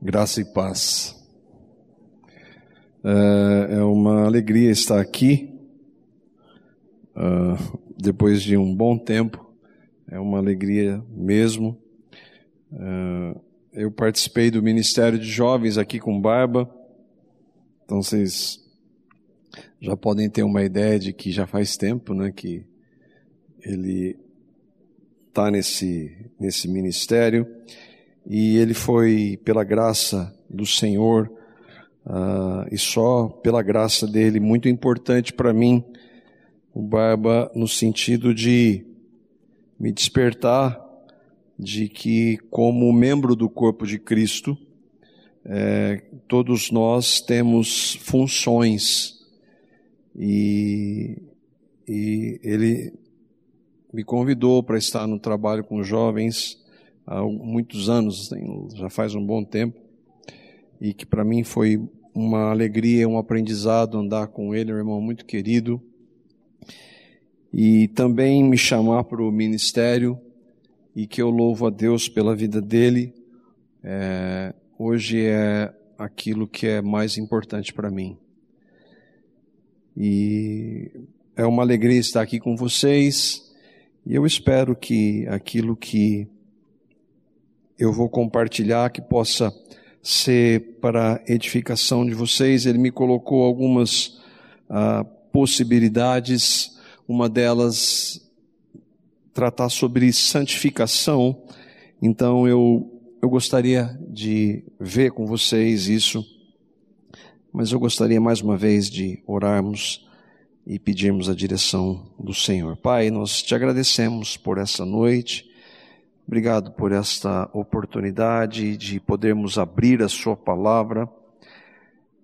Graça e paz. É, é uma alegria estar aqui, uh, depois de um bom tempo, é uma alegria mesmo. Uh, eu participei do Ministério de Jovens aqui com Barba, então vocês já podem ter uma ideia de que já faz tempo né, que ele está nesse, nesse ministério e ele foi, pela graça do Senhor, uh, e só pela graça dele, muito importante para mim, o Barba, no sentido de me despertar de que, como membro do corpo de Cristo, é, todos nós temos funções. E, e ele me convidou para estar no trabalho com jovens há muitos anos, já faz um bom tempo, e que para mim foi uma alegria, um aprendizado andar com ele, um irmão muito querido, e também me chamar para o ministério, e que eu louvo a Deus pela vida dele. É, hoje é aquilo que é mais importante para mim. E é uma alegria estar aqui com vocês, e eu espero que aquilo que eu vou compartilhar que possa ser para edificação de vocês. Ele me colocou algumas ah, possibilidades, uma delas tratar sobre santificação. Então eu, eu gostaria de ver com vocês isso, mas eu gostaria mais uma vez de orarmos e pedirmos a direção do Senhor. Pai, nós te agradecemos por essa noite. Obrigado por esta oportunidade de podermos abrir a Sua palavra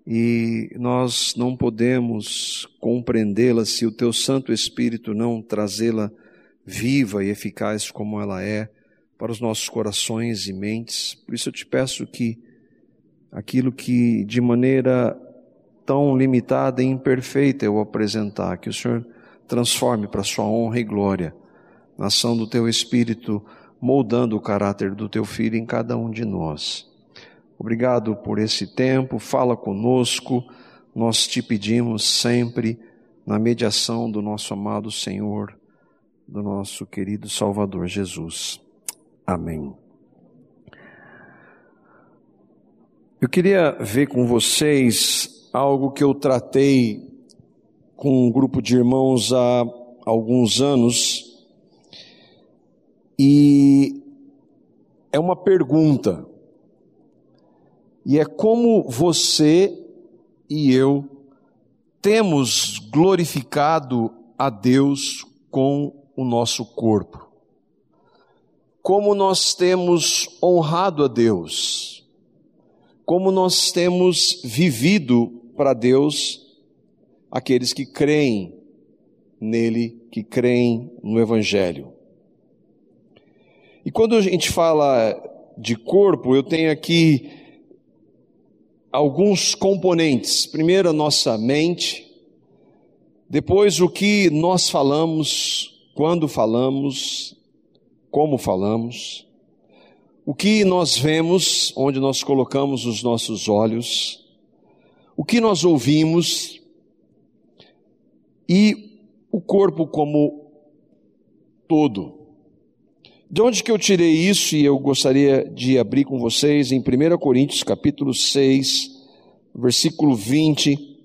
e nós não podemos compreendê-la se o Teu Santo Espírito não trazê-la viva e eficaz como ela é para os nossos corações e mentes. Por isso eu te peço que aquilo que de maneira tão limitada e imperfeita eu apresentar, que o Senhor transforme para a Sua honra e glória, na ação do Teu Espírito moldando o caráter do teu filho em cada um de nós. Obrigado por esse tempo, fala conosco, nós te pedimos sempre na mediação do nosso amado Senhor, do nosso querido Salvador Jesus. Amém. Eu queria ver com vocês algo que eu tratei com um grupo de irmãos há alguns anos e é uma pergunta. E é como você e eu temos glorificado a Deus com o nosso corpo. Como nós temos honrado a Deus. Como nós temos vivido para Deus aqueles que creem nele, que creem no Evangelho. E quando a gente fala de corpo, eu tenho aqui alguns componentes. Primeiro, a nossa mente. Depois, o que nós falamos, quando falamos, como falamos. O que nós vemos, onde nós colocamos os nossos olhos. O que nós ouvimos. E o corpo como todo. De onde que eu tirei isso e eu gostaria de abrir com vocês em 1 Coríntios capítulo 6, versículo 20.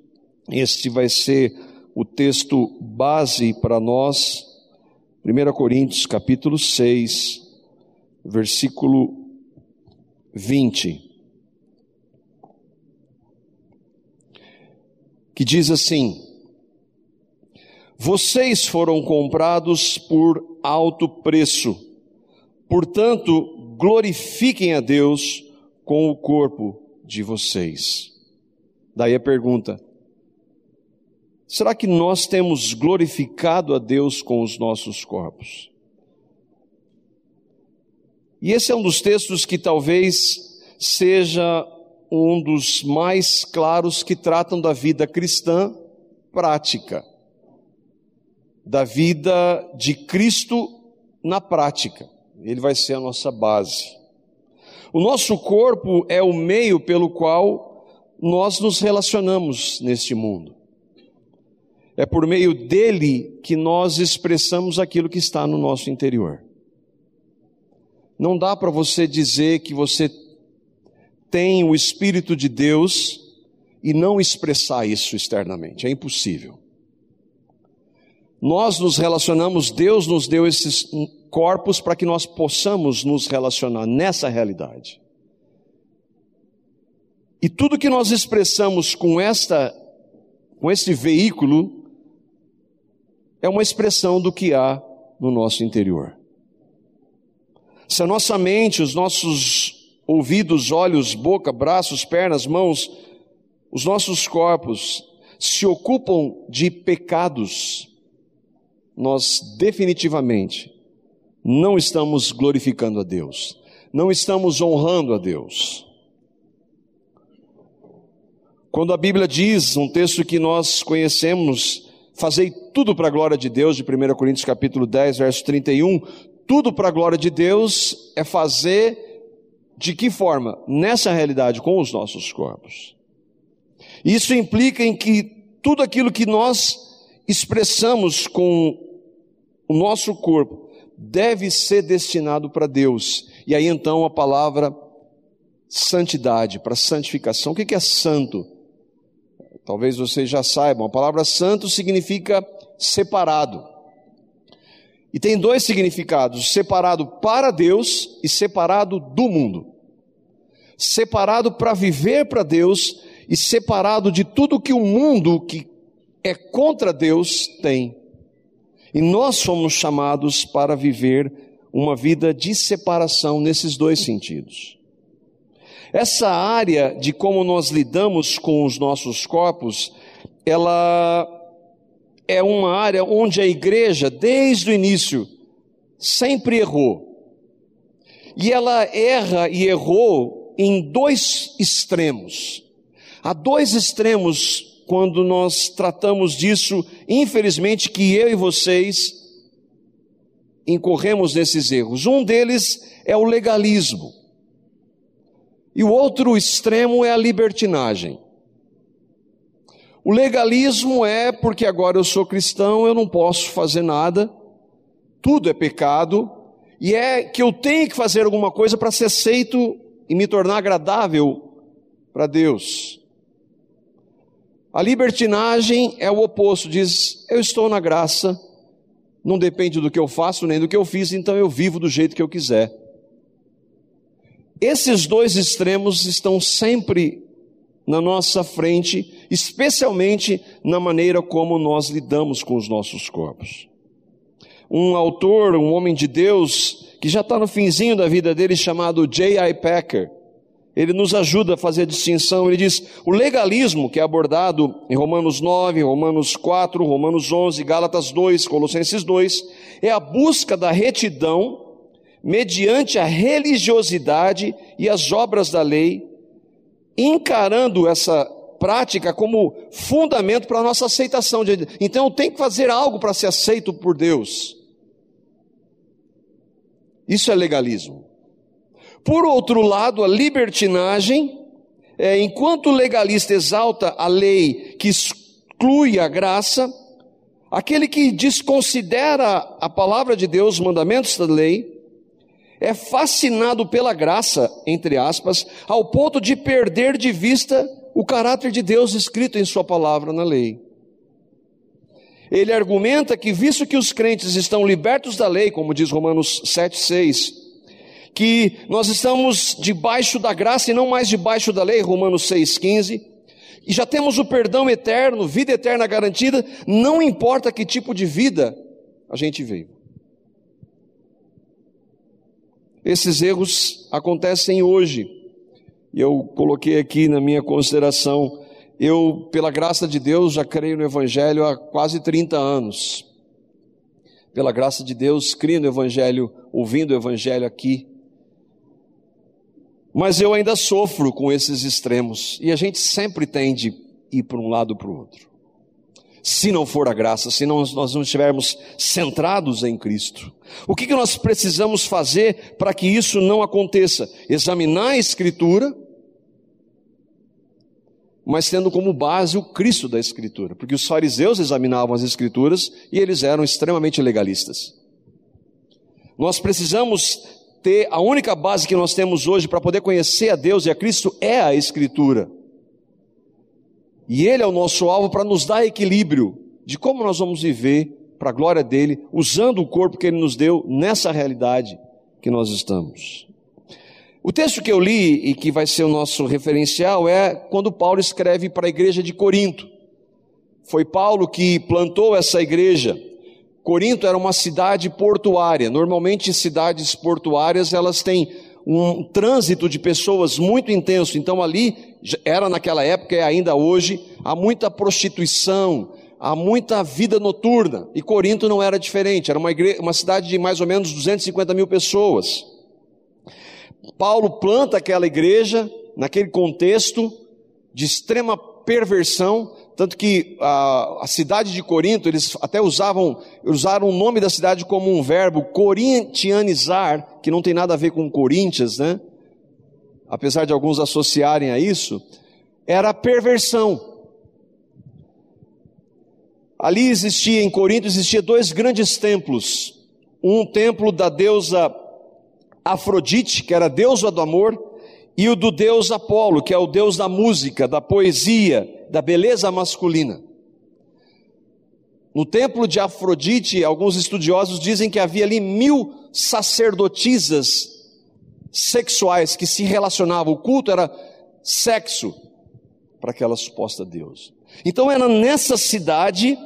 Este vai ser o texto base para nós. 1 Coríntios capítulo 6, versículo 20. Que diz assim: Vocês foram comprados por alto preço Portanto, glorifiquem a Deus com o corpo de vocês. Daí a pergunta: será que nós temos glorificado a Deus com os nossos corpos? E esse é um dos textos que talvez seja um dos mais claros que tratam da vida cristã prática, da vida de Cristo na prática. Ele vai ser a nossa base. O nosso corpo é o meio pelo qual nós nos relacionamos neste mundo. É por meio dele que nós expressamos aquilo que está no nosso interior. Não dá para você dizer que você tem o Espírito de Deus e não expressar isso externamente. É impossível. Nós nos relacionamos, Deus nos deu esses corpos para que nós possamos nos relacionar nessa realidade. E tudo que nós expressamos com esta com este veículo é uma expressão do que há no nosso interior. Se a nossa mente, os nossos ouvidos, olhos, boca, braços, pernas, mãos, os nossos corpos se ocupam de pecados, nós definitivamente não estamos glorificando a Deus, não estamos honrando a Deus. Quando a Bíblia diz, um texto que nós conhecemos, fazei tudo para a glória de Deus, de 1 Coríntios capítulo 10, verso 31, tudo para a glória de Deus é fazer de que forma? Nessa realidade, com os nossos corpos. Isso implica em que tudo aquilo que nós expressamos com o nosso corpo deve ser destinado para Deus. E aí então a palavra santidade, para santificação. O que é santo? Talvez vocês já saibam, a palavra santo significa separado. E tem dois significados: separado para Deus e separado do mundo. Separado para viver para Deus e separado de tudo que o mundo que é contra Deus tem. E nós somos chamados para viver uma vida de separação nesses dois sentidos. Essa área de como nós lidamos com os nossos corpos, ela é uma área onde a igreja, desde o início, sempre errou. E ela erra e errou em dois extremos. Há dois extremos quando nós tratamos disso, infelizmente, que eu e vocês incorremos nesses erros. Um deles é o legalismo, e o outro extremo é a libertinagem. O legalismo é porque agora eu sou cristão, eu não posso fazer nada, tudo é pecado, e é que eu tenho que fazer alguma coisa para ser aceito e me tornar agradável para Deus. A libertinagem é o oposto, diz: eu estou na graça, não depende do que eu faço nem do que eu fiz, então eu vivo do jeito que eu quiser. Esses dois extremos estão sempre na nossa frente, especialmente na maneira como nós lidamos com os nossos corpos. Um autor, um homem de Deus, que já está no finzinho da vida dele, chamado J.I. Packer, ele nos ajuda a fazer a distinção. Ele diz: o legalismo, que é abordado em Romanos 9, Romanos 4, Romanos 11, Gálatas 2, Colossenses 2, é a busca da retidão mediante a religiosidade e as obras da lei, encarando essa prática como fundamento para a nossa aceitação. De, então eu tenho que fazer algo para ser aceito por Deus. Isso é legalismo. Por outro lado, a libertinagem, é, enquanto o legalista exalta a lei que exclui a graça, aquele que desconsidera a palavra de Deus, os mandamentos da lei, é fascinado pela graça, entre aspas, ao ponto de perder de vista o caráter de Deus escrito em Sua palavra na lei. Ele argumenta que, visto que os crentes estão libertos da lei, como diz Romanos 7,6, que nós estamos debaixo da graça e não mais debaixo da lei, Romanos 6,15, e já temos o perdão eterno, vida eterna garantida, não importa que tipo de vida a gente veio. Esses erros acontecem hoje, e eu coloquei aqui na minha consideração, eu, pela graça de Deus, já creio no Evangelho há quase 30 anos. Pela graça de Deus, crio no Evangelho, ouvindo o Evangelho aqui mas eu ainda sofro com esses extremos e a gente sempre tende a ir para um lado para o outro. se não for a graça, se não, nós não estivermos centrados em Cristo. O que, que nós precisamos fazer para que isso não aconteça? Examinar a Escritura, mas tendo como base o Cristo da Escritura, porque os fariseus examinavam as Escrituras e eles eram extremamente legalistas. Nós precisamos ter a única base que nós temos hoje para poder conhecer a Deus e a Cristo é a Escritura. E Ele é o nosso alvo para nos dar equilíbrio de como nós vamos viver para a glória dele, usando o corpo que Ele nos deu nessa realidade que nós estamos. O texto que eu li e que vai ser o nosso referencial é quando Paulo escreve para a igreja de Corinto. Foi Paulo que plantou essa igreja. Corinto era uma cidade portuária. Normalmente cidades portuárias elas têm um trânsito de pessoas muito intenso. Então ali era naquela época e ainda hoje, há muita prostituição, há muita vida noturna. E Corinto não era diferente, era uma, igreja, uma cidade de mais ou menos 250 mil pessoas. Paulo planta aquela igreja naquele contexto de extrema perversão, tanto que a, a, cidade de Corinto, eles até usavam, usaram o nome da cidade como um verbo, corintianizar, que não tem nada a ver com Coríntias, né? apesar de alguns associarem a isso, era perversão. Ali existia, em Corinto, existia dois grandes templos. Um templo da deusa Afrodite, que era deusa do amor, e o do deus Apolo, que é o deus da música, da poesia, da beleza masculina. No templo de Afrodite, alguns estudiosos dizem que havia ali mil sacerdotisas sexuais que se relacionavam, o culto era sexo para aquela suposta Deus. Então era nessa cidade,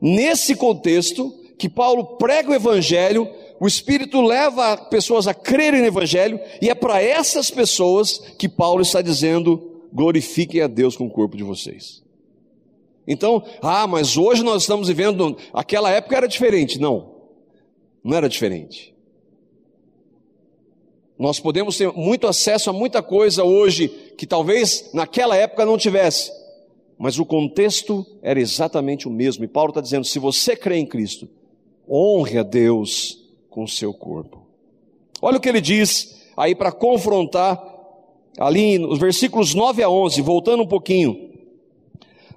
nesse contexto, que Paulo prega o Evangelho, o Espírito leva pessoas a crerem no Evangelho, e é para essas pessoas que Paulo está dizendo: glorifiquem a Deus com o corpo de vocês. Então, ah, mas hoje nós estamos vivendo, aquela época era diferente. Não, não era diferente. Nós podemos ter muito acesso a muita coisa hoje que talvez naquela época não tivesse, mas o contexto era exatamente o mesmo. E Paulo está dizendo: se você crê em Cristo, honre a Deus com o seu corpo. Olha o que ele diz aí para confrontar, ali nos versículos 9 a 11, voltando um pouquinho.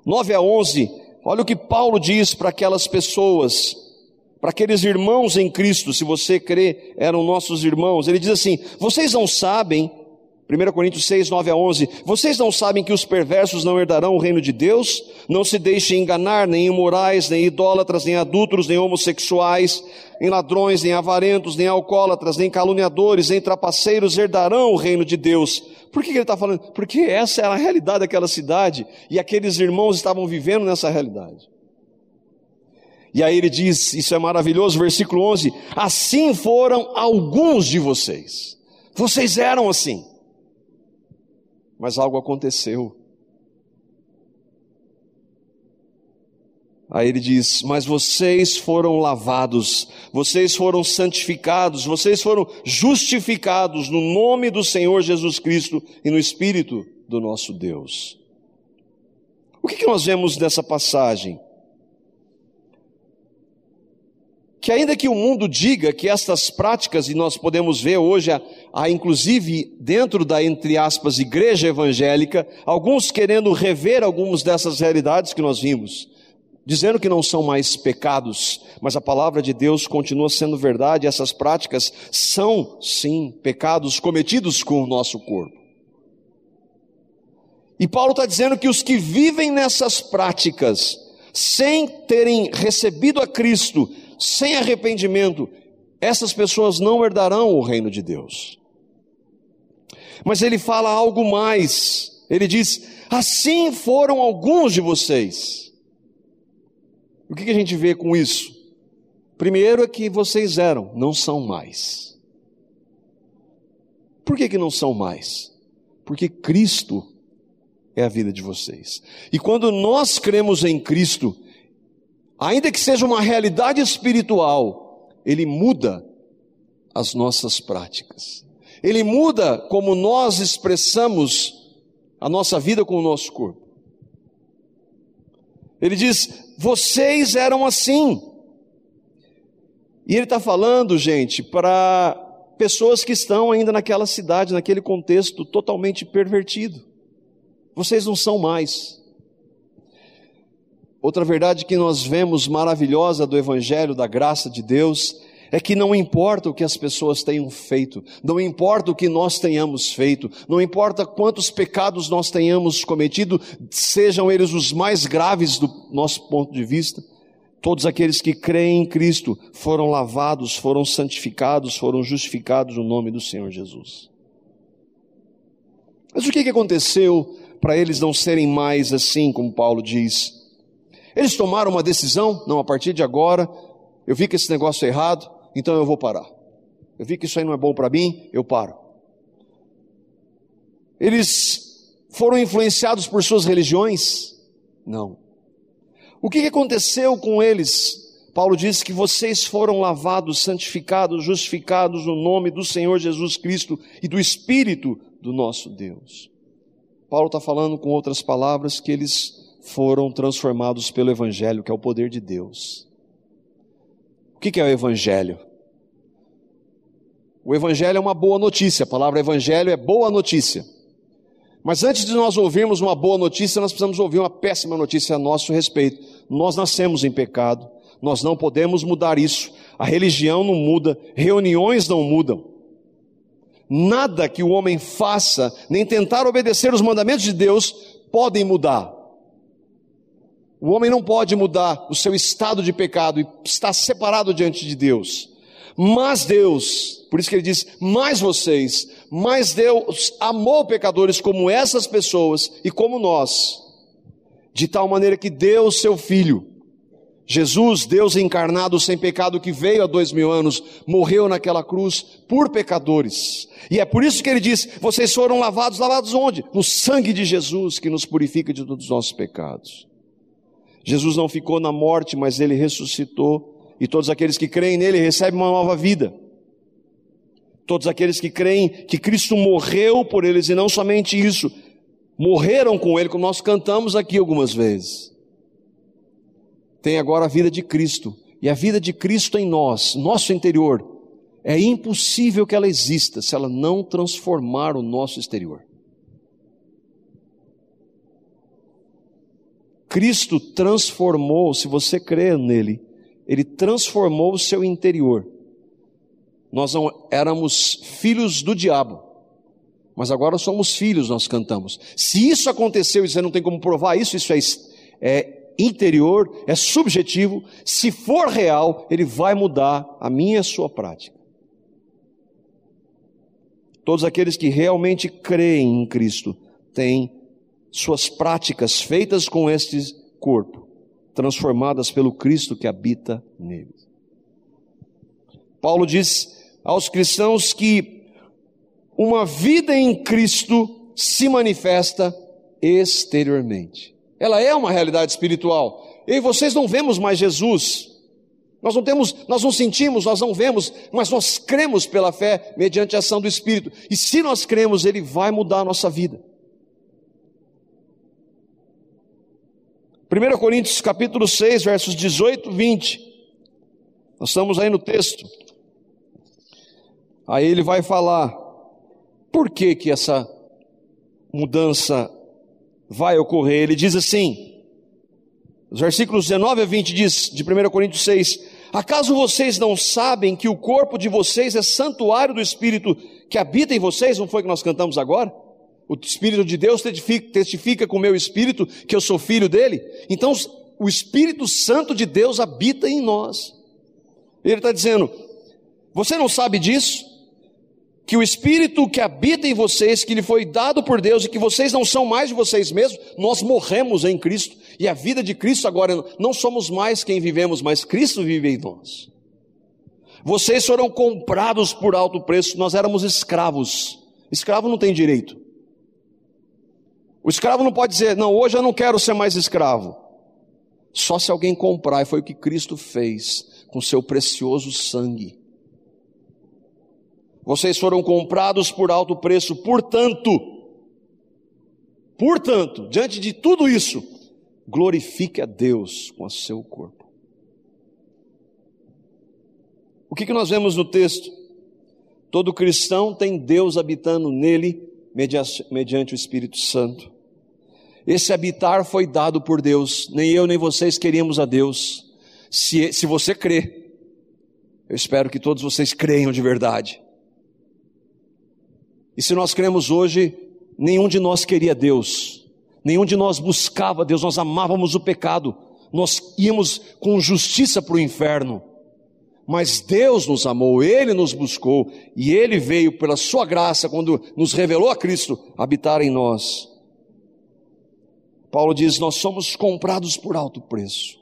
9 a 11, olha o que Paulo diz para aquelas pessoas para aqueles irmãos em Cristo, se você crê, eram nossos irmãos. Ele diz assim: Vocês não sabem, 1 Coríntios 6, 9 a 11, vocês não sabem que os perversos não herdarão o reino de Deus? Não se deixem enganar, nem imorais, nem idólatras, nem adúlteros, nem homossexuais, nem ladrões, nem avarentos, nem alcoólatras, nem caluniadores, nem trapaceiros herdarão o reino de Deus. Por que ele está falando? Porque essa era a realidade daquela cidade e aqueles irmãos estavam vivendo nessa realidade. E aí ele diz, isso é maravilhoso, versículo 11: Assim foram alguns de vocês. Vocês eram assim. Mas algo aconteceu. Aí ele diz: Mas vocês foram lavados, vocês foram santificados, vocês foram justificados no nome do Senhor Jesus Cristo e no Espírito do nosso Deus. O que, que nós vemos dessa passagem? Que ainda que o mundo diga que estas práticas, e nós podemos ver hoje, há, inclusive dentro da, entre aspas, igreja evangélica, alguns querendo rever algumas dessas realidades que nós vimos, dizendo que não são mais pecados, mas a palavra de Deus continua sendo verdade, essas práticas são, sim, pecados cometidos com o nosso corpo. E Paulo está dizendo que os que vivem nessas práticas, sem terem recebido a Cristo, sem arrependimento, essas pessoas não herdarão o reino de Deus. Mas ele fala algo mais. Ele diz: Assim foram alguns de vocês. O que a gente vê com isso? Primeiro é que vocês eram, não são mais. Por que, que não são mais? Porque Cristo é a vida de vocês. E quando nós cremos em Cristo, ainda que seja uma realidade espiritual, ele muda as nossas práticas. Ele muda como nós expressamos a nossa vida com o nosso corpo. Ele diz: vocês eram assim. E ele está falando, gente, para pessoas que estão ainda naquela cidade, naquele contexto totalmente pervertido. Vocês não são mais. Outra verdade que nós vemos maravilhosa do Evangelho, da graça de Deus, é que não importa o que as pessoas tenham feito, não importa o que nós tenhamos feito, não importa quantos pecados nós tenhamos cometido, sejam eles os mais graves do nosso ponto de vista, todos aqueles que creem em Cristo foram lavados, foram santificados, foram justificados no nome do Senhor Jesus. Mas o que aconteceu para eles não serem mais assim, como Paulo diz? Eles tomaram uma decisão, não, a partir de agora, eu vi que esse negócio é errado, então eu vou parar. Eu vi que isso aí não é bom para mim, eu paro. Eles foram influenciados por suas religiões? Não. O que aconteceu com eles? Paulo diz que vocês foram lavados, santificados, justificados no nome do Senhor Jesus Cristo e do Espírito do nosso Deus. Paulo está falando com outras palavras que eles foram transformados pelo Evangelho, que é o poder de Deus. O que é o Evangelho? O Evangelho é uma boa notícia, a palavra Evangelho é boa notícia. Mas antes de nós ouvirmos uma boa notícia, nós precisamos ouvir uma péssima notícia a nosso respeito. Nós nascemos em pecado, nós não podemos mudar isso. A religião não muda, reuniões não mudam. Nada que o homem faça, nem tentar obedecer os mandamentos de Deus, podem mudar. O homem não pode mudar o seu estado de pecado e está separado diante de Deus. Mas Deus, por isso que ele diz, mais vocês, mas Deus amou pecadores como essas pessoas e como nós, de tal maneira que deu seu Filho, Jesus, Deus encarnado sem pecado que veio há dois mil anos, morreu naquela cruz por pecadores. E é por isso que ele diz: vocês foram lavados, lavados onde? No sangue de Jesus que nos purifica de todos os nossos pecados. Jesus não ficou na morte, mas ele ressuscitou, e todos aqueles que creem nele recebem uma nova vida. Todos aqueles que creem que Cristo morreu por eles, e não somente isso, morreram com ele, como nós cantamos aqui algumas vezes. Tem agora a vida de Cristo, e a vida de Cristo em nós, nosso interior, é impossível que ela exista se ela não transformar o nosso exterior. Cristo transformou, se você crê nele, ele transformou o seu interior. Nós não éramos filhos do diabo, mas agora somos filhos, nós cantamos. Se isso aconteceu e você não tem como provar isso, isso é, é interior, é subjetivo. Se for real, ele vai mudar a minha e a sua prática. Todos aqueles que realmente creem em Cristo têm suas práticas feitas com este corpo, transformadas pelo Cristo que habita nele. Paulo diz aos cristãos que uma vida em Cristo se manifesta exteriormente. Ela é uma realidade espiritual. E vocês não vemos mais Jesus. Nós não temos, nós não sentimos, nós não vemos, mas nós cremos pela fé mediante a ação do Espírito. E se nós cremos, ele vai mudar a nossa vida. 1 Coríntios capítulo 6, versos 18 e 20. Nós estamos aí no texto. Aí ele vai falar por que que essa mudança vai ocorrer. Ele diz assim: os versículos 19 a 20 diz de 1 Coríntios 6: Acaso vocês não sabem que o corpo de vocês é santuário do Espírito que habita em vocês? Não foi que nós cantamos agora? O Espírito de Deus testifica, testifica com o meu espírito que eu sou filho dele. Então, o Espírito Santo de Deus habita em nós. Ele está dizendo: Você não sabe disso? Que o Espírito que habita em vocês, que lhe foi dado por Deus e que vocês não são mais de vocês mesmos, nós morremos em Cristo e a vida de Cristo agora não somos mais quem vivemos, mas Cristo vive em nós. Vocês foram comprados por alto preço, nós éramos escravos. Escravo não tem direito. O escravo não pode dizer, não, hoje eu não quero ser mais escravo. Só se alguém comprar, e foi o que Cristo fez com seu precioso sangue. Vocês foram comprados por alto preço, portanto, portanto, diante de tudo isso, glorifique a Deus com o seu corpo. O que, que nós vemos no texto? Todo cristão tem Deus habitando nele mediante o Espírito Santo. Esse habitar foi dado por Deus, nem eu nem vocês queríamos a Deus. Se, se você crê, eu espero que todos vocês creiam de verdade. E se nós cremos hoje, nenhum de nós queria Deus, nenhum de nós buscava Deus, nós amávamos o pecado, nós íamos com justiça para o inferno. Mas Deus nos amou, Ele nos buscou e Ele veio pela Sua graça, quando nos revelou a Cristo, habitar em nós. Paulo diz: Nós somos comprados por alto preço,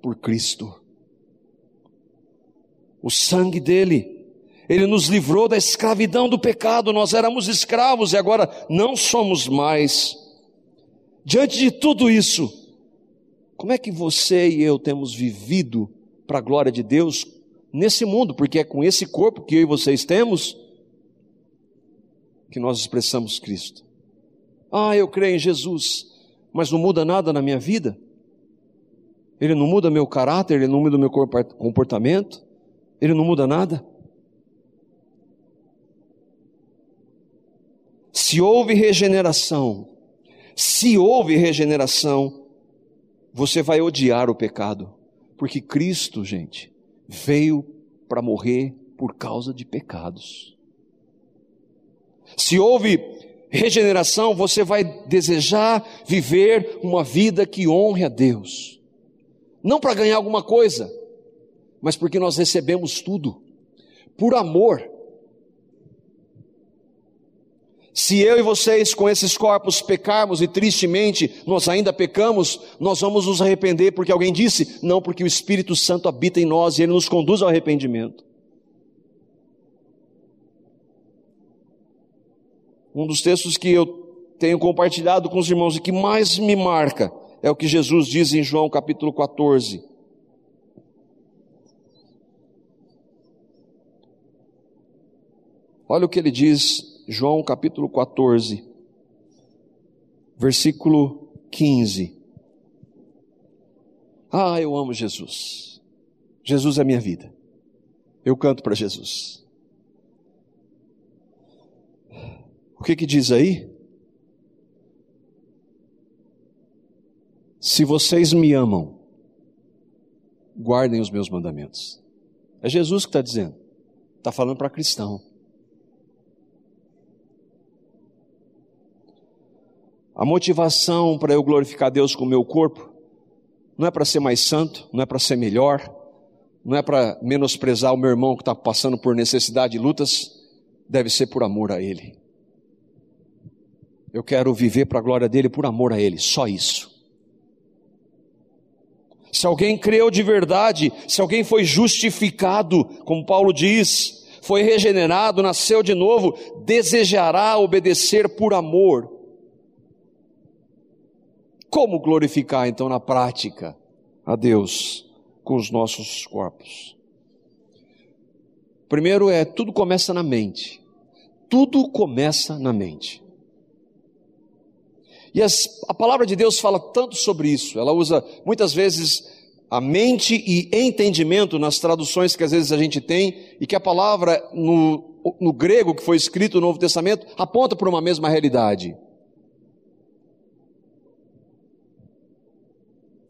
por Cristo. O sangue dele, ele nos livrou da escravidão do pecado, nós éramos escravos e agora não somos mais. Diante de tudo isso, como é que você e eu temos vivido para a glória de Deus nesse mundo, porque é com esse corpo que eu e vocês temos que nós expressamos Cristo. Ah, eu creio em Jesus, mas não muda nada na minha vida. Ele não muda meu caráter, ele não muda meu comportamento, ele não muda nada. Se houve regeneração, se houve regeneração, você vai odiar o pecado. Porque Cristo, gente, veio para morrer por causa de pecados. Se houve regeneração, você vai desejar viver uma vida que honre a Deus. Não para ganhar alguma coisa, mas porque nós recebemos tudo por amor se eu e vocês com esses corpos pecarmos e tristemente nós ainda pecamos, nós vamos nos arrepender porque alguém disse? Não, porque o Espírito Santo habita em nós e ele nos conduz ao arrependimento. Um dos textos que eu tenho compartilhado com os irmãos e que mais me marca é o que Jesus diz em João capítulo 14. Olha o que ele diz João capítulo 14, versículo 15. Ah, eu amo Jesus. Jesus é minha vida. Eu canto para Jesus. O que que diz aí? Se vocês me amam, guardem os meus mandamentos. É Jesus que está dizendo. Está falando para cristão. A motivação para eu glorificar Deus com o meu corpo não é para ser mais santo, não é para ser melhor, não é para menosprezar o meu irmão que está passando por necessidade e lutas, deve ser por amor a Ele. Eu quero viver para a glória dele por amor a Ele, só isso. Se alguém creu de verdade, se alguém foi justificado, como Paulo diz, foi regenerado, nasceu de novo, desejará obedecer por amor como glorificar então na prática a Deus com os nossos corpos? Primeiro é tudo começa na mente. Tudo começa na mente. E as, a palavra de Deus fala tanto sobre isso. Ela usa muitas vezes a mente e entendimento nas traduções que às vezes a gente tem, e que a palavra no, no grego que foi escrito no Novo Testamento aponta para uma mesma realidade.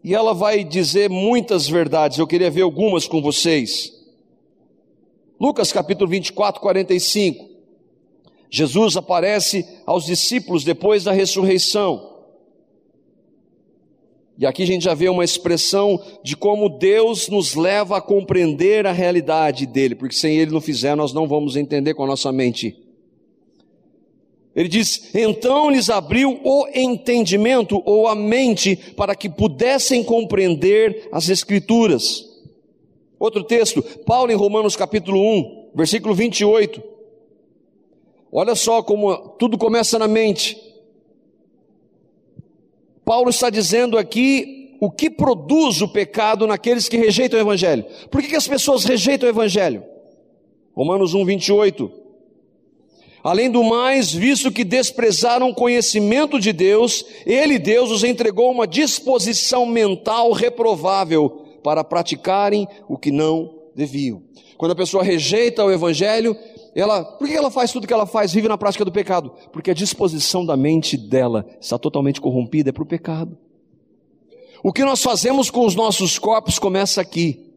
E ela vai dizer muitas verdades, eu queria ver algumas com vocês. Lucas capítulo 24, 45. Jesus aparece aos discípulos depois da ressurreição. E aqui a gente já vê uma expressão de como Deus nos leva a compreender a realidade dele, porque sem ele não fizer, nós não vamos entender com a nossa mente. Ele diz: então lhes abriu o entendimento ou a mente para que pudessem compreender as Escrituras. Outro texto, Paulo em Romanos capítulo 1, versículo 28. Olha só como tudo começa na mente. Paulo está dizendo aqui o que produz o pecado naqueles que rejeitam o Evangelho. Por que, que as pessoas rejeitam o Evangelho? Romanos 1, 28. Além do mais, visto que desprezaram o conhecimento de Deus, Ele, Deus, os entregou uma disposição mental reprovável para praticarem o que não deviam. Quando a pessoa rejeita o Evangelho, ela, por que ela faz tudo que ela faz? Vive na prática do pecado? Porque a disposição da mente dela está totalmente corrompida, é para o pecado. O que nós fazemos com os nossos corpos começa aqui.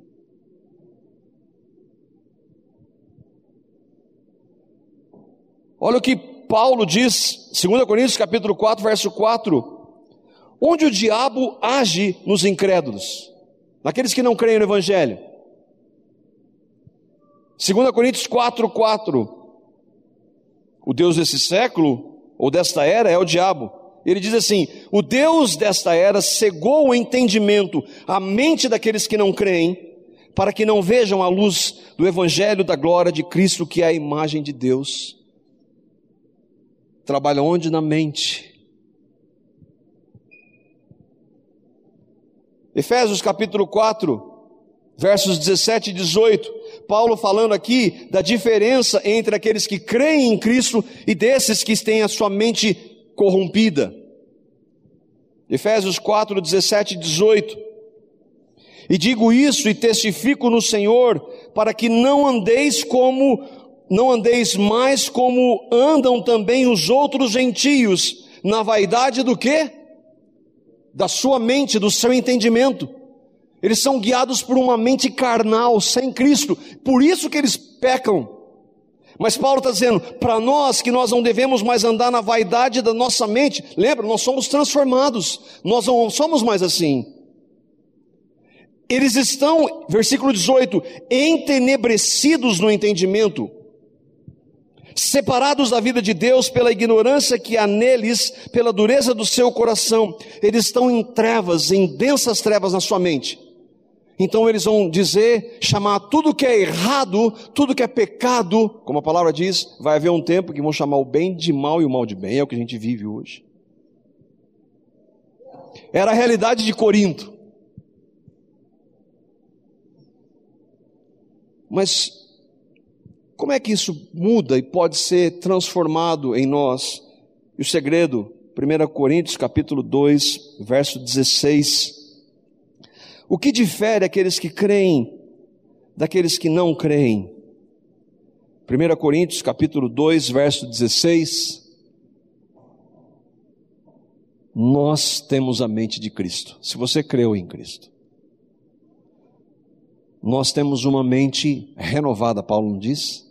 Olha o que Paulo diz, 2 Coríntios capítulo 4, verso 4, onde o diabo age nos incrédulos, naqueles que não creem no Evangelho. 2 Coríntios 4, 4, o Deus desse século, ou desta era, é o diabo. Ele diz assim: o Deus desta era cegou o entendimento, a mente daqueles que não creem, para que não vejam a luz do Evangelho da glória de Cristo, que é a imagem de Deus trabalha onde? Na mente. Efésios capítulo 4, versos 17 e 18. Paulo falando aqui da diferença entre aqueles que creem em Cristo e desses que têm a sua mente corrompida. Efésios 4, 17 e 18. E digo isso e testifico no Senhor, para que não andeis como não andeis mais como andam também os outros gentios, na vaidade do que? Da sua mente, do seu entendimento. Eles são guiados por uma mente carnal, sem Cristo, por isso que eles pecam. Mas Paulo está dizendo, para nós que nós não devemos mais andar na vaidade da nossa mente, lembra, nós somos transformados, nós não somos mais assim. Eles estão, versículo 18, entenebrecidos no entendimento, separados da vida de Deus pela ignorância que há neles, pela dureza do seu coração, eles estão em trevas, em densas trevas na sua mente. Então eles vão dizer, chamar tudo que é errado, tudo que é pecado, como a palavra diz, vai haver um tempo que vão chamar o bem de mal e o mal de bem, é o que a gente vive hoje. Era a realidade de Corinto. Mas como é que isso muda e pode ser transformado em nós? E o segredo, 1 Coríntios capítulo 2, verso 16. O que difere aqueles que creem daqueles que não creem? 1 Coríntios capítulo 2, verso 16. Nós temos a mente de Cristo. Se você creu em Cristo. Nós temos uma mente renovada, Paulo não diz?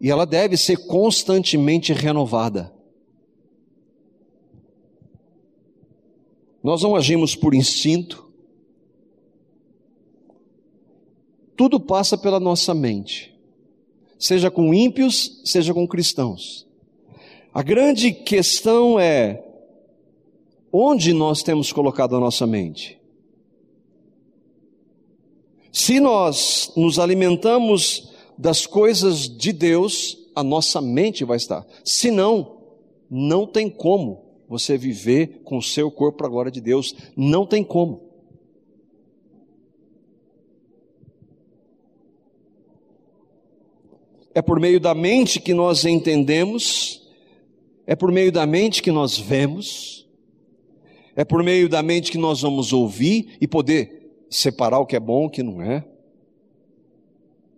E ela deve ser constantemente renovada. Nós não agimos por instinto. Tudo passa pela nossa mente, seja com ímpios, seja com cristãos. A grande questão é onde nós temos colocado a nossa mente. Se nós nos alimentamos das coisas de Deus, a nossa mente vai estar. Senão, não tem como você viver com o seu corpo para a glória de Deus. Não tem como. É por meio da mente que nós entendemos, é por meio da mente que nós vemos, é por meio da mente que nós vamos ouvir e poder separar o que é bom e o que não é.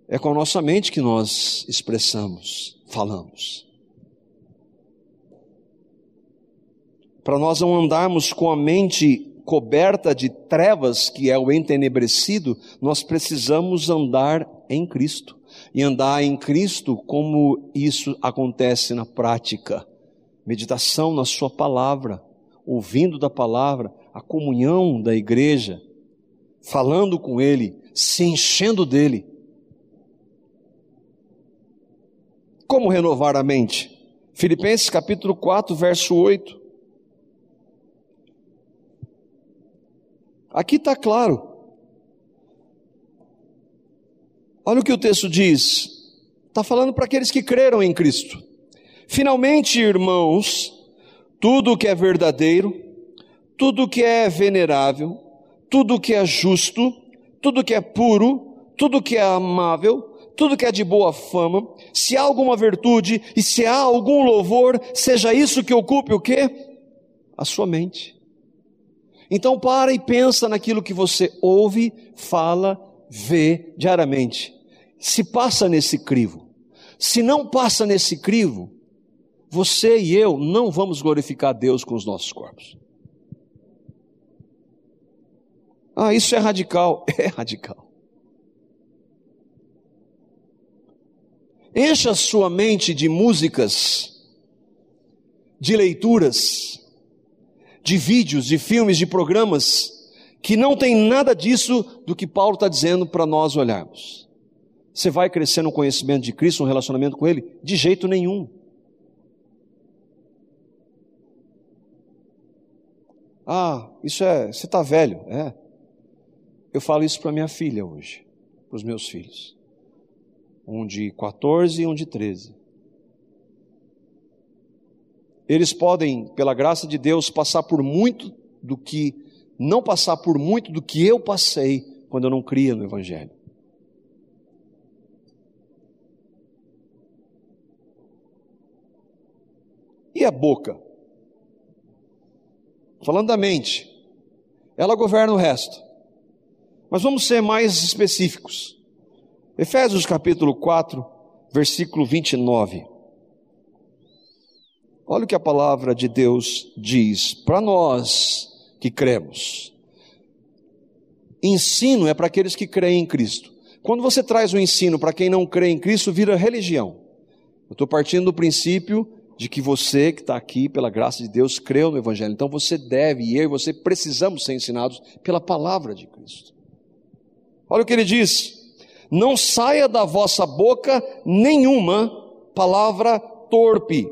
É com a nossa mente que nós expressamos, falamos. Para nós não andarmos com a mente coberta de trevas, que é o entenebrecido, nós precisamos andar em Cristo. E andar em Cristo, como isso acontece na prática. Meditação na Sua palavra, ouvindo da palavra, a comunhão da igreja, falando com Ele, se enchendo dele Como renovar a mente? Filipenses capítulo 4, verso 8. Aqui está claro. Olha o que o texto diz. Está falando para aqueles que creram em Cristo. Finalmente, irmãos, tudo que é verdadeiro, tudo que é venerável, tudo que é justo, tudo que é puro, tudo que é amável, tudo que é de boa fama, se há alguma virtude e se há algum louvor, seja isso que ocupe o quê? A sua mente. Então para e pensa naquilo que você ouve, fala, vê diariamente. Se passa nesse crivo. Se não passa nesse crivo, você e eu não vamos glorificar Deus com os nossos corpos. Ah, isso é radical. É radical. Encha sua mente de músicas, de leituras, de vídeos, de filmes, de programas, que não tem nada disso do que Paulo está dizendo para nós olharmos. Você vai crescer no conhecimento de Cristo, no relacionamento com Ele? De jeito nenhum. Ah, isso é, você está velho, é. Eu falo isso para minha filha hoje, para os meus filhos. Um de 14 e um de 13. Eles podem, pela graça de Deus, passar por muito do que, não passar por muito do que eu passei quando eu não cria no Evangelho. E a boca? Falando da mente, ela governa o resto. Mas vamos ser mais específicos. Efésios capítulo 4, versículo 29. Olha o que a palavra de Deus diz para nós que cremos. Ensino é para aqueles que creem em Cristo. Quando você traz o ensino para quem não crê em Cristo, vira religião. Eu estou partindo do princípio de que você que está aqui, pela graça de Deus, creu no Evangelho. Então você deve, e eu e você precisamos ser ensinados pela palavra de Cristo. Olha o que ele diz: Não saia da vossa boca nenhuma palavra torpe,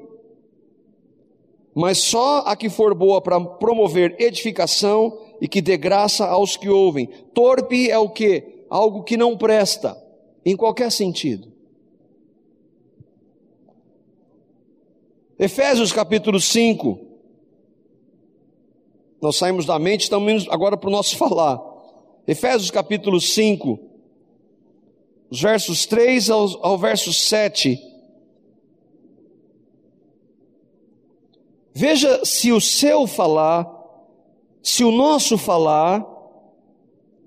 mas só a que for boa para promover edificação e que dê graça aos que ouvem. Torpe é o que? Algo que não presta, em qualquer sentido. Efésios capítulo 5. Nós saímos da mente, estamos agora para o nosso falar. Efésios capítulo 5, os versos 3 ao, ao verso 7. Veja se o seu falar, se o nosso falar,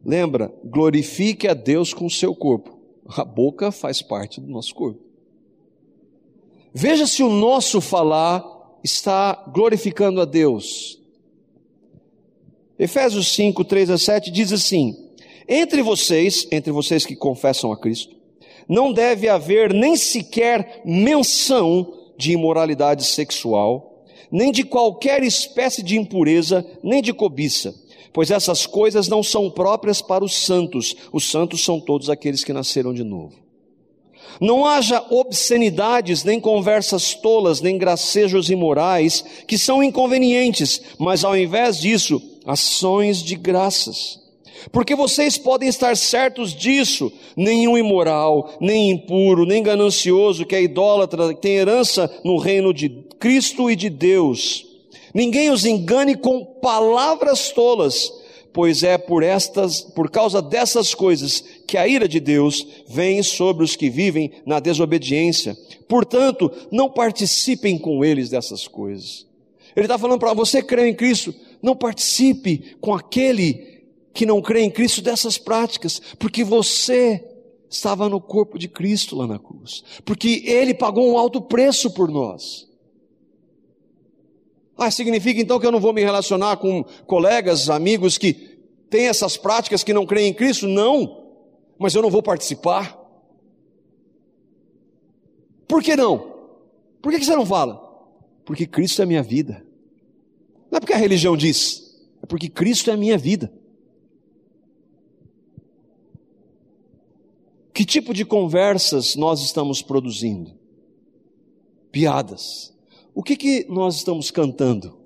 lembra, glorifique a Deus com o seu corpo. A boca faz parte do nosso corpo. Veja se o nosso falar está glorificando a Deus. Efésios 5, 3 a 7 diz assim: Entre vocês, entre vocês que confessam a Cristo, não deve haver nem sequer menção de imoralidade sexual, nem de qualquer espécie de impureza, nem de cobiça, pois essas coisas não são próprias para os santos. Os santos são todos aqueles que nasceram de novo. Não haja obscenidades, nem conversas tolas, nem gracejos imorais, que são inconvenientes, mas ao invés disso, ações de graças. Porque vocês podem estar certos disso, nenhum imoral, nem impuro, nem ganancioso, que é idólatra, tem herança no reino de Cristo e de Deus. Ninguém os engane com palavras tolas, pois é por estas, por causa dessas coisas que a ira de Deus vem sobre os que vivem na desobediência. Portanto, não participem com eles dessas coisas. Ele está falando para você crer em Cristo, não participe com aquele que não crê em Cristo dessas práticas, porque você estava no corpo de Cristo lá na cruz, porque Ele pagou um alto preço por nós. Ah, significa então que eu não vou me relacionar com colegas, amigos que têm essas práticas que não creem em Cristo? Não, mas eu não vou participar. Por que não? Por que você não fala? Porque Cristo é a minha vida. Não é porque a religião diz, é porque Cristo é a minha vida. Que tipo de conversas nós estamos produzindo? Piadas, o que, que nós estamos cantando?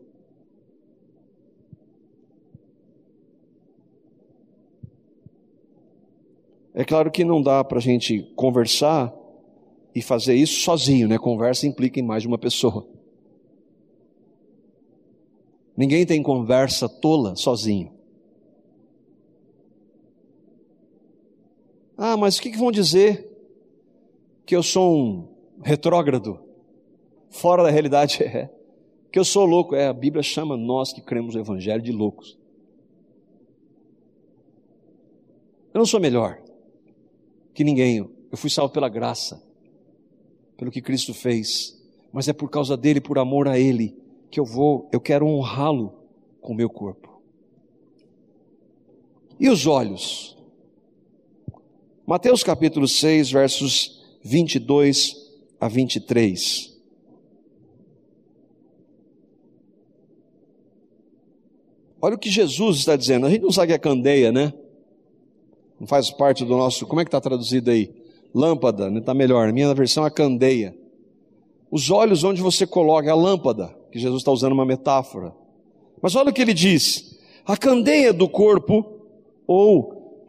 É claro que não dá para a gente conversar e fazer isso sozinho, né? Conversa implica em mais de uma pessoa. Ninguém tem conversa tola sozinho. Ah, mas o que, que vão dizer? que eu sou um retrógrado, fora da realidade é, que eu sou louco, é, a Bíblia chama nós que cremos no Evangelho de loucos. Eu não sou melhor que ninguém, eu fui salvo pela graça, pelo que Cristo fez, mas é por causa dele, por amor a ele, que eu vou, eu quero honrá-lo com o meu corpo. E os olhos? Mateus capítulo 6, versos 22 a 23. Olha o que Jesus está dizendo. A gente não sabe que é candeia, né? Não faz parte do nosso. Como é que está traduzido aí? Lâmpada, né? Está melhor. A minha versão é candeia. Os olhos onde você coloca a lâmpada, que Jesus está usando uma metáfora. Mas olha o que ele diz: a candeia do corpo ou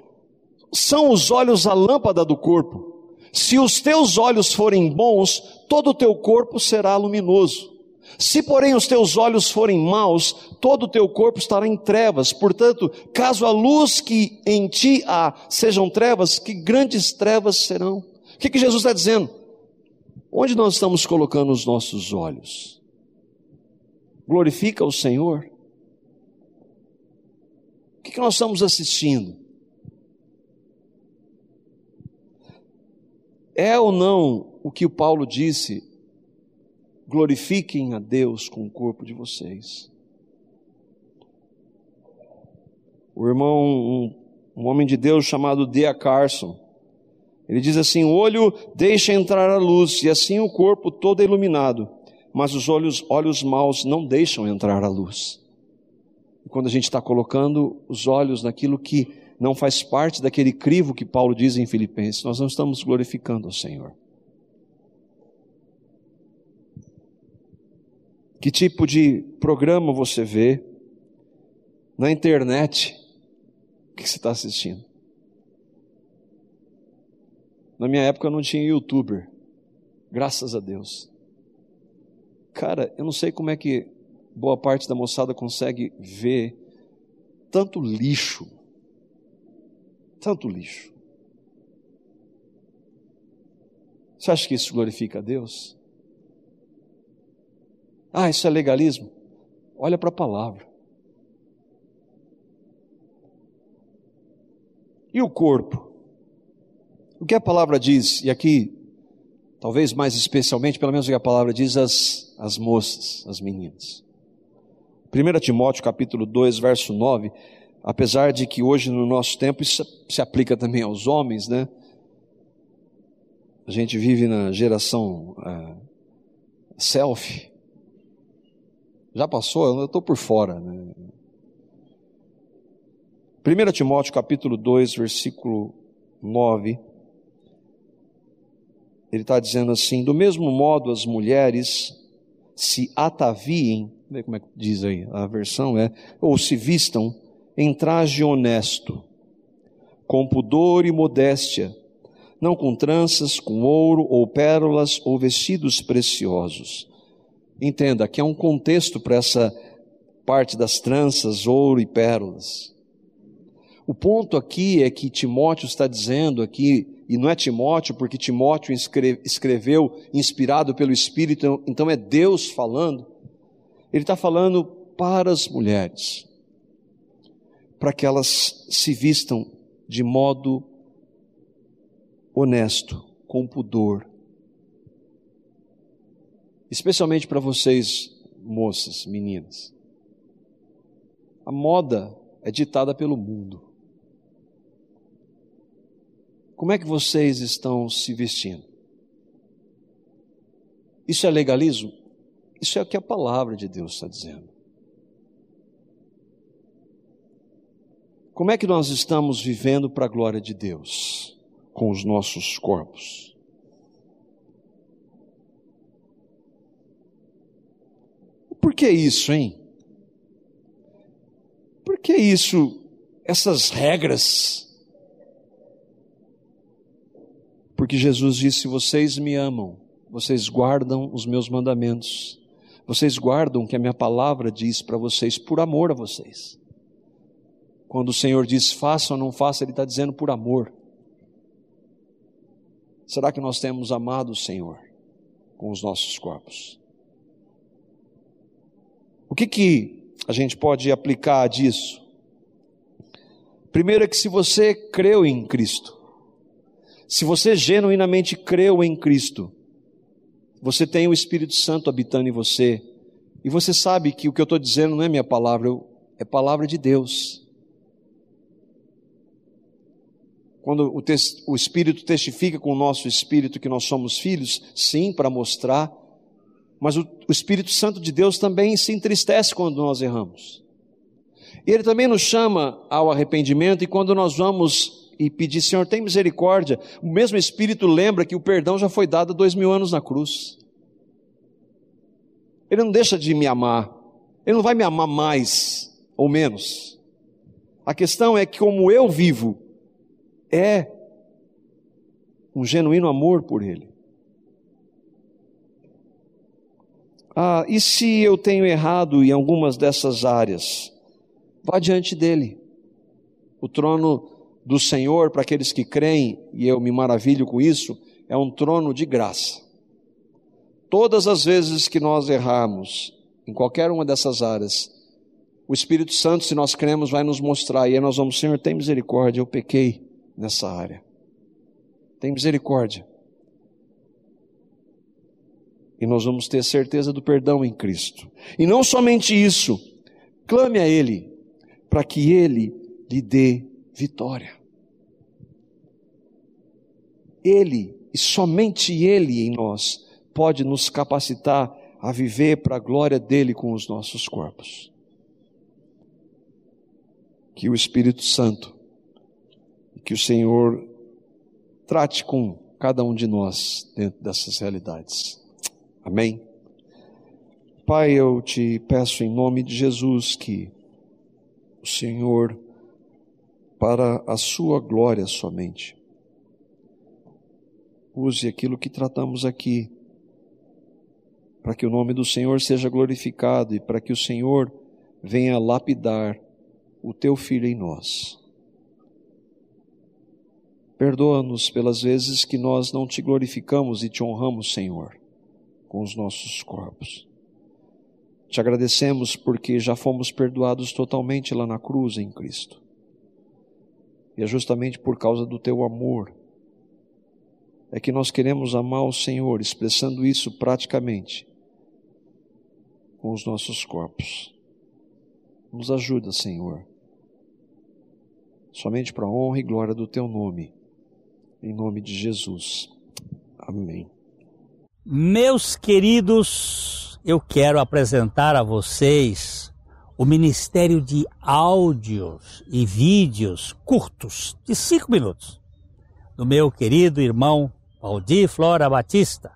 são os olhos a lâmpada do corpo. Se os teus olhos forem bons, todo o teu corpo será luminoso. Se, porém, os teus olhos forem maus, todo o teu corpo estará em trevas. Portanto, caso a luz que em ti há sejam trevas, que grandes trevas serão. O que, que Jesus está dizendo? Onde nós estamos colocando os nossos olhos? Glorifica o Senhor? O que, que nós estamos assistindo? É ou não o que o Paulo disse? Glorifiquem a Deus com o corpo de vocês. O irmão, um, um homem de Deus chamado Dea Carson, ele diz assim: o olho deixa entrar a luz e assim o corpo todo é iluminado, mas os olhos, olhos maus não deixam entrar a luz. E quando a gente está colocando os olhos naquilo que não faz parte daquele crivo que Paulo diz em Filipenses, nós não estamos glorificando o Senhor. Que tipo de programa você vê na internet que você está assistindo? Na minha época não tinha youtuber, graças a Deus. Cara, eu não sei como é que boa parte da moçada consegue ver tanto lixo, tanto lixo. Você acha que isso glorifica a Deus? Ah, isso é legalismo? Olha para a palavra. E o corpo? O que a palavra diz, e aqui talvez mais especialmente, pelo menos o que a palavra diz as, as moças, as meninas. 1 Timóteo capítulo 2, verso 9, apesar de que hoje no nosso tempo isso se aplica também aos homens, né? A gente vive na geração é, selfie. Já passou? Eu estou por fora. Né? 1 Timóteo capítulo 2, versículo 9, ele está dizendo assim: do mesmo modo as mulheres se ataviem Vê como é que diz aí, a versão é, ou se vistam em traje honesto, com pudor e modéstia, não com tranças, com ouro ou pérolas ou vestidos preciosos. Entenda que é um contexto para essa parte das tranças, ouro e pérolas. O ponto aqui é que Timóteo está dizendo aqui, e não é Timóteo, porque Timóteo escreveu inspirado pelo Espírito, então é Deus falando ele está falando para as mulheres, para que elas se vistam de modo honesto, com pudor. Especialmente para vocês, moças, meninas. A moda é ditada pelo mundo. Como é que vocês estão se vestindo? Isso é legalismo? Isso é o que a palavra de Deus está dizendo. Como é que nós estamos vivendo para a glória de Deus com os nossos corpos? Por que isso, hein? Por que isso, essas regras? Porque Jesus disse: Vocês me amam, vocês guardam os meus mandamentos. Vocês guardam o que a minha palavra diz para vocês por amor a vocês. Quando o Senhor diz faça ou não faça, Ele está dizendo por amor. Será que nós temos amado o Senhor com os nossos corpos? O que, que a gente pode aplicar disso? Primeiro é que se você creu em Cristo, se você genuinamente creu em Cristo, você tem o Espírito Santo habitando em você, e você sabe que o que eu estou dizendo não é minha palavra, é palavra de Deus. Quando o, o, Espírito testifica com o nosso Espírito que nós somos filhos, sim, para mostrar, mas o, o Espírito Santo de Deus também se entristece quando nós erramos. Ele também nos chama ao arrependimento, e quando nós vamos e pedir, Senhor, tem misericórdia, o mesmo Espírito lembra que o perdão já foi dado há dois mil anos na cruz. Ele não deixa de me amar, ele não vai me amar mais ou menos. A questão é que, como eu vivo, é um genuíno amor por Ele. Ah, e se eu tenho errado em algumas dessas áreas? Vá diante dele. O trono do Senhor, para aqueles que creem, e eu me maravilho com isso, é um trono de graça. Todas as vezes que nós errarmos, em qualquer uma dessas áreas, o Espírito Santo, se nós cremos, vai nos mostrar, e aí nós vamos, Senhor, tem misericórdia, eu pequei nessa área. Tem misericórdia. E nós vamos ter certeza do perdão em Cristo. E não somente isso, clame a Ele, para que Ele lhe dê vitória. Ele, e somente Ele em nós, pode nos capacitar a viver para a glória dele com os nossos corpos. Que o Espírito Santo que o Senhor trate com cada um de nós dentro dessas realidades. Amém? Pai, eu te peço em nome de Jesus que o Senhor, para a sua glória somente, use aquilo que tratamos aqui, para que o nome do Senhor seja glorificado e para que o Senhor venha lapidar o teu filho em nós. Perdoa-nos pelas vezes que nós não te glorificamos e te honramos, Senhor, com os nossos corpos. Te agradecemos porque já fomos perdoados totalmente lá na cruz em Cristo. E é justamente por causa do teu amor é que nós queremos amar o Senhor, expressando isso praticamente com os nossos corpos. Nos ajuda, Senhor, somente para a honra e glória do teu nome em nome de Jesus. Amém. Meus queridos, eu quero apresentar a vocês o Ministério de Áudios e Vídeos curtos, de cinco minutos, do meu querido irmão Valdir Flora Batista.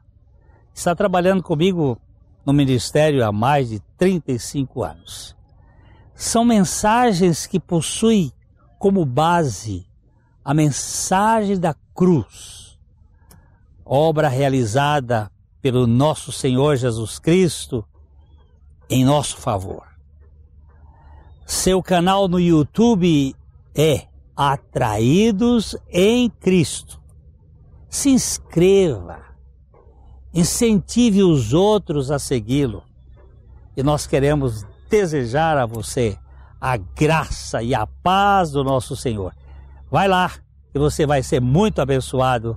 Está trabalhando comigo no ministério há mais de 35 anos. São mensagens que possuem como base a mensagem da cruz, obra realizada pelo nosso Senhor Jesus Cristo em nosso favor. Seu canal no YouTube é Atraídos em Cristo. Se inscreva, incentive os outros a segui-lo. E nós queremos desejar a você a graça e a paz do nosso Senhor. Vai lá e você vai ser muito abençoado